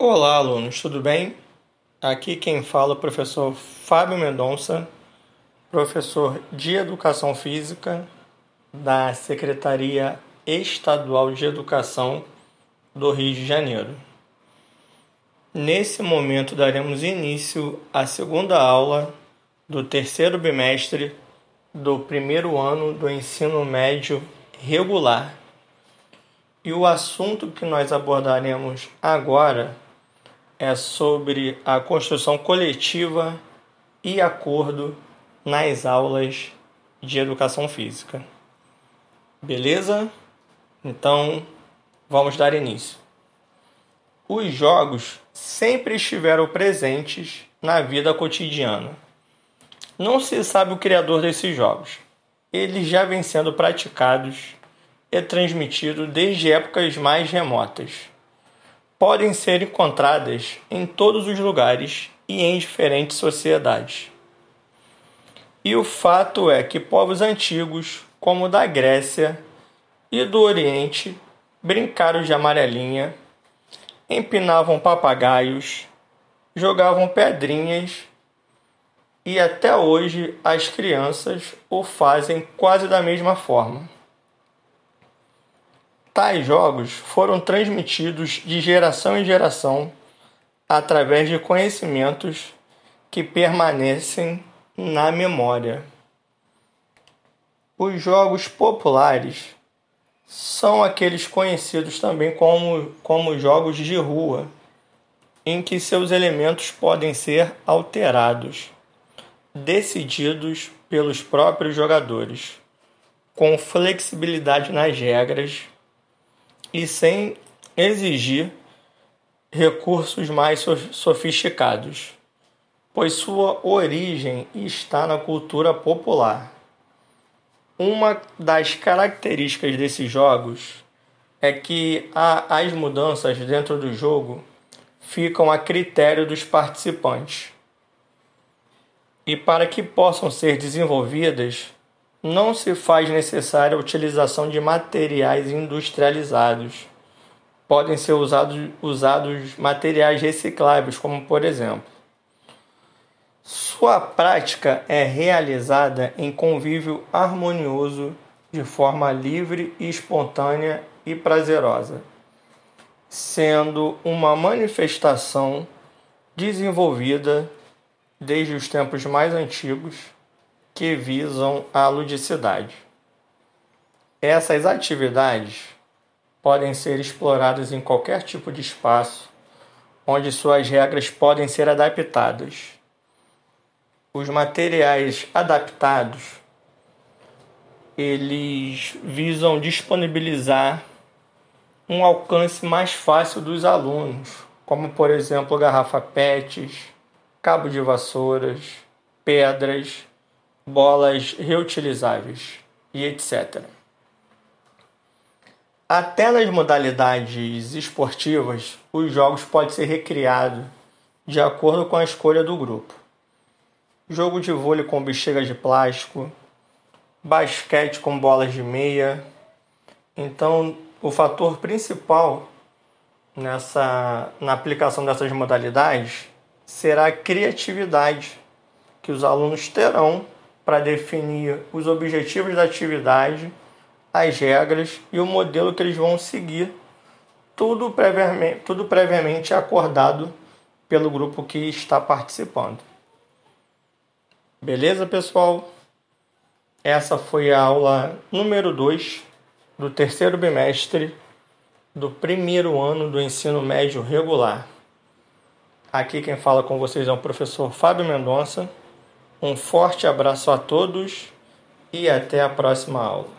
Olá, alunos, tudo bem? Aqui quem fala é o professor Fábio Mendonça, professor de Educação Física da Secretaria Estadual de Educação do Rio de Janeiro. Nesse momento daremos início à segunda aula do terceiro bimestre do primeiro ano do ensino médio regular. E o assunto que nós abordaremos agora é sobre a construção coletiva e acordo nas aulas de educação física. Beleza? Então, vamos dar início. Os jogos sempre estiveram presentes na vida cotidiana. Não se sabe o criador desses jogos. Eles já vêm sendo praticados e transmitidos desde épocas mais remotas podem ser encontradas em todos os lugares e em diferentes sociedades. E o fato é que povos antigos, como o da Grécia e do Oriente, brincaram de amarelinha, empinavam papagaios, jogavam pedrinhas e até hoje as crianças o fazem quase da mesma forma. Tais jogos foram transmitidos de geração em geração através de conhecimentos que permanecem na memória. Os jogos populares são aqueles conhecidos também como, como jogos de rua, em que seus elementos podem ser alterados, decididos pelos próprios jogadores, com flexibilidade nas regras e sem exigir recursos mais sofisticados, pois sua origem está na cultura popular. Uma das características desses jogos é que as mudanças dentro do jogo ficam a critério dos participantes. E para que possam ser desenvolvidas, não se faz necessária a utilização de materiais industrializados. Podem ser usados, usados materiais recicláveis, como por exemplo. Sua prática é realizada em convívio harmonioso, de forma livre, espontânea e prazerosa, sendo uma manifestação desenvolvida desde os tempos mais antigos que visam a ludicidade. Essas atividades podem ser exploradas em qualquer tipo de espaço onde suas regras podem ser adaptadas. Os materiais adaptados eles visam disponibilizar um alcance mais fácil dos alunos, como por exemplo garrafa PETs, cabo de vassouras, pedras bolas reutilizáveis e etc. Até nas modalidades esportivas, os jogos podem ser recriados de acordo com a escolha do grupo. Jogo de vôlei com bexigas de plástico, basquete com bolas de meia. Então, o fator principal nessa na aplicação dessas modalidades será a criatividade que os alunos terão para definir os objetivos da atividade, as regras e o modelo que eles vão seguir, tudo previamente, tudo previamente acordado pelo grupo que está participando. Beleza, pessoal? Essa foi a aula número 2 do terceiro bimestre do primeiro ano do ensino médio regular. Aqui quem fala com vocês é o professor Fábio Mendonça um forte abraço a todos e até a próxima aula.